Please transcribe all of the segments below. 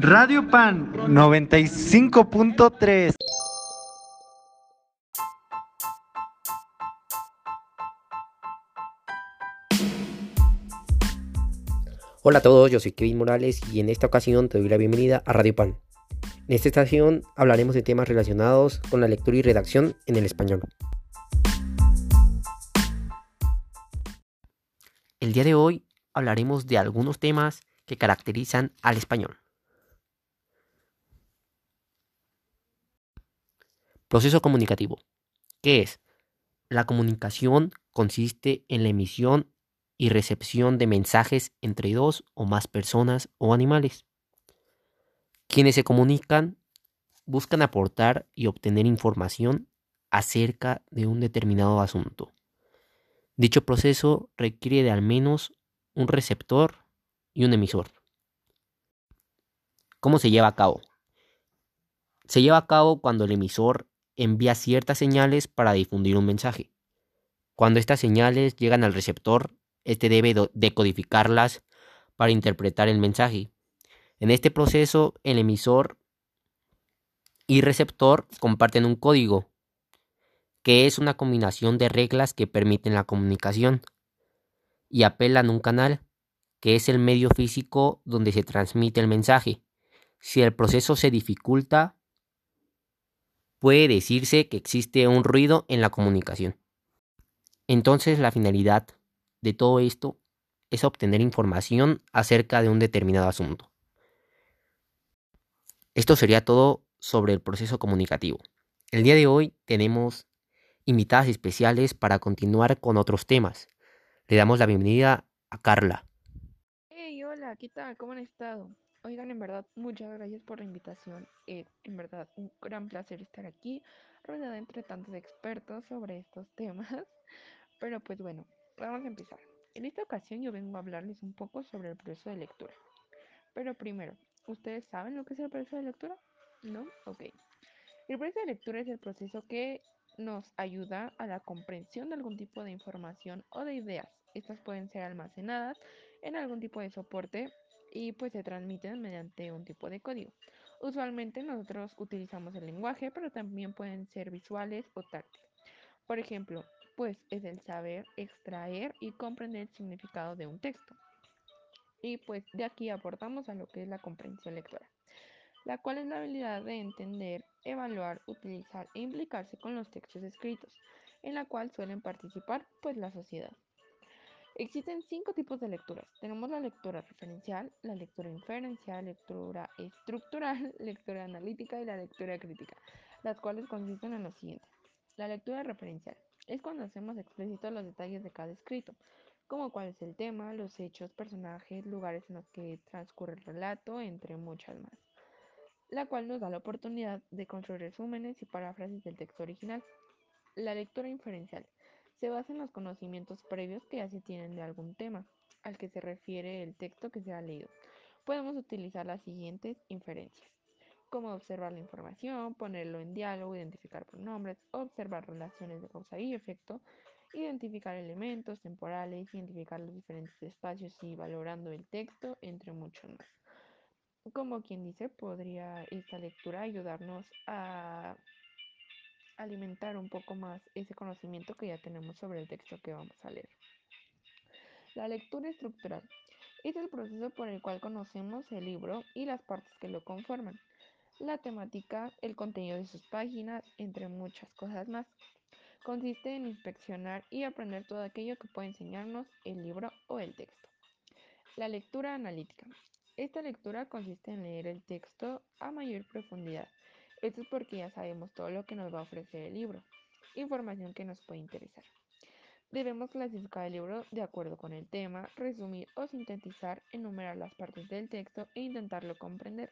Radio Pan 95.3. Hola a todos, yo soy Kevin Morales y en esta ocasión te doy la bienvenida a Radio Pan. En esta estación hablaremos de temas relacionados con la lectura y redacción en el español. El día de hoy hablaremos de algunos temas que caracterizan al español. Proceso comunicativo. ¿Qué es? La comunicación consiste en la emisión y recepción de mensajes entre dos o más personas o animales. Quienes se comunican buscan aportar y obtener información acerca de un determinado asunto. Dicho proceso requiere de al menos un receptor y un emisor. ¿Cómo se lleva a cabo? Se lleva a cabo cuando el emisor envía ciertas señales para difundir un mensaje. Cuando estas señales llegan al receptor, éste debe decodificarlas para interpretar el mensaje. En este proceso, el emisor y receptor comparten un código, que es una combinación de reglas que permiten la comunicación, y apelan a un canal, que es el medio físico donde se transmite el mensaje. Si el proceso se dificulta, puede decirse que existe un ruido en la comunicación. Entonces la finalidad de todo esto es obtener información acerca de un determinado asunto. Esto sería todo sobre el proceso comunicativo. El día de hoy tenemos invitadas especiales para continuar con otros temas. Le damos la bienvenida a Carla. Hey, hola, ¿qué tal? ¿Cómo han estado? Oigan, en verdad, muchas gracias por la invitación. Es en verdad un gran placer estar aquí, rodeada entre tantos expertos sobre estos temas. Pero pues bueno, vamos a empezar. En esta ocasión yo vengo a hablarles un poco sobre el proceso de lectura. Pero primero, ¿ustedes saben lo que es el proceso de lectura? ¿No? Ok. El proceso de lectura es el proceso que nos ayuda a la comprensión de algún tipo de información o de ideas. Estas pueden ser almacenadas en algún tipo de soporte y pues se transmiten mediante un tipo de código. Usualmente nosotros utilizamos el lenguaje, pero también pueden ser visuales o táctiles. Por ejemplo, pues es el saber extraer y comprender el significado de un texto. Y pues de aquí aportamos a lo que es la comprensión lectora, la cual es la habilidad de entender, evaluar, utilizar e implicarse con los textos escritos, en la cual suelen participar pues la sociedad. Existen cinco tipos de lecturas. Tenemos la lectura referencial, la lectura inferencial, lectura estructural, lectura analítica y la lectura crítica, las cuales consisten en lo siguiente. La lectura referencial es cuando hacemos explícitos los detalles de cada escrito, como cuál es el tema, los hechos, personajes, lugares en los que transcurre el relato, entre muchas más, la cual nos da la oportunidad de construir resúmenes y paráfrasis del texto original. La lectura inferencial se basa en los conocimientos previos que ya se tienen de algún tema al que se refiere el texto que se ha leído. Podemos utilizar las siguientes inferencias, como observar la información, ponerlo en diálogo, identificar pronombres, observar relaciones de causa y efecto, identificar elementos temporales, identificar los diferentes espacios y valorando el texto, entre muchos más. Como quien dice, podría esta lectura ayudarnos a alimentar un poco más ese conocimiento que ya tenemos sobre el texto que vamos a leer. La lectura estructural es el proceso por el cual conocemos el libro y las partes que lo conforman, la temática, el contenido de sus páginas, entre muchas cosas más. Consiste en inspeccionar y aprender todo aquello que puede enseñarnos el libro o el texto. La lectura analítica. Esta lectura consiste en leer el texto a mayor profundidad esto es porque ya sabemos todo lo que nos va a ofrecer el libro, información que nos puede interesar. Debemos clasificar el libro de acuerdo con el tema, resumir o sintetizar, enumerar las partes del texto e intentarlo comprender,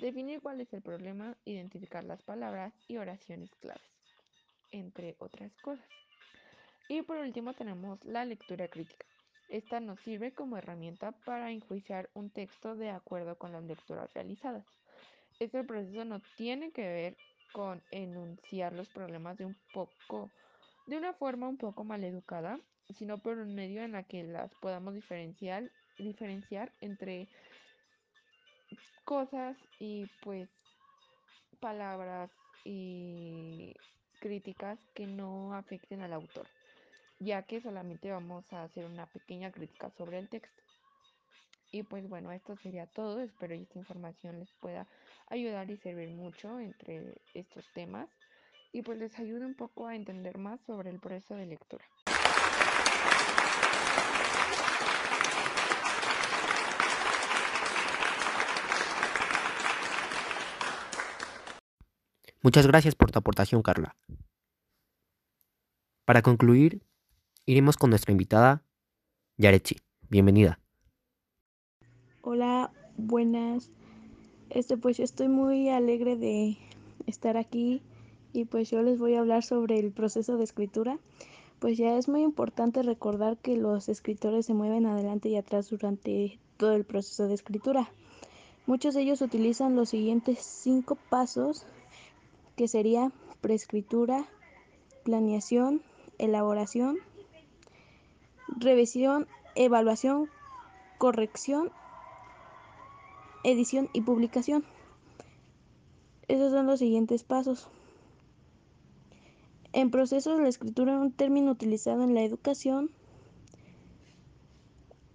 definir cuál es el problema, identificar las palabras y oraciones claves, entre otras cosas. Y por último tenemos la lectura crítica. Esta nos sirve como herramienta para enjuiciar un texto de acuerdo con las lecturas realizadas. Este proceso no tiene que ver con enunciar los problemas de un poco, de una forma un poco maleducada, sino por un medio en la que las podamos diferenciar, diferenciar entre cosas y pues palabras y críticas que no afecten al autor, ya que solamente vamos a hacer una pequeña crítica sobre el texto. Y pues bueno, esto sería todo. Espero que esta información les pueda ayudar y servir mucho entre estos temas y pues les ayude un poco a entender más sobre el proceso de lectura. Muchas gracias por tu aportación, Carla. Para concluir, iremos con nuestra invitada, Yaretsi. Bienvenida. Hola, buenas. Este, pues yo estoy muy alegre de estar aquí y pues yo les voy a hablar sobre el proceso de escritura. Pues ya es muy importante recordar que los escritores se mueven adelante y atrás durante todo el proceso de escritura. Muchos de ellos utilizan los siguientes cinco pasos que sería preescritura, planeación, elaboración, revisión, evaluación, corrección, edición y publicación. Esos son los siguientes pasos. En proceso de la escritura, un término utilizado en la educación,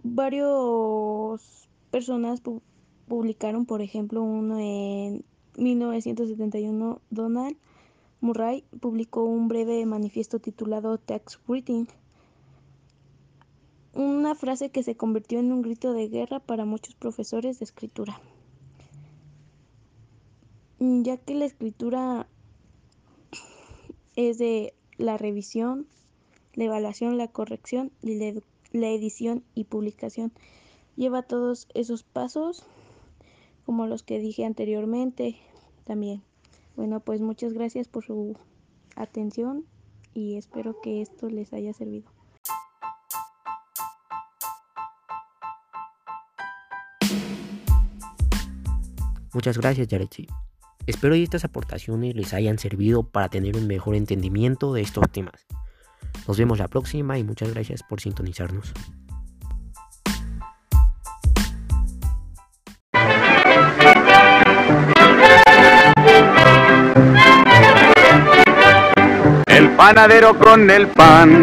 varios personas pu publicaron, por ejemplo, uno en 1971, Donald Murray publicó un breve manifiesto titulado Text Writing, una frase que se convirtió en un grito de guerra para muchos profesores de escritura, ya que la escritura es de la revisión, la evaluación, la corrección la edición y publicación. Lleva todos esos pasos como los que dije anteriormente también. Bueno, pues muchas gracias por su atención y espero que esto les haya servido. Muchas gracias, Yaretsi. Espero que estas aportaciones les hayan servido para tener un mejor entendimiento de estos temas. Nos vemos la próxima y muchas gracias por sintonizarnos. panadero con el pan.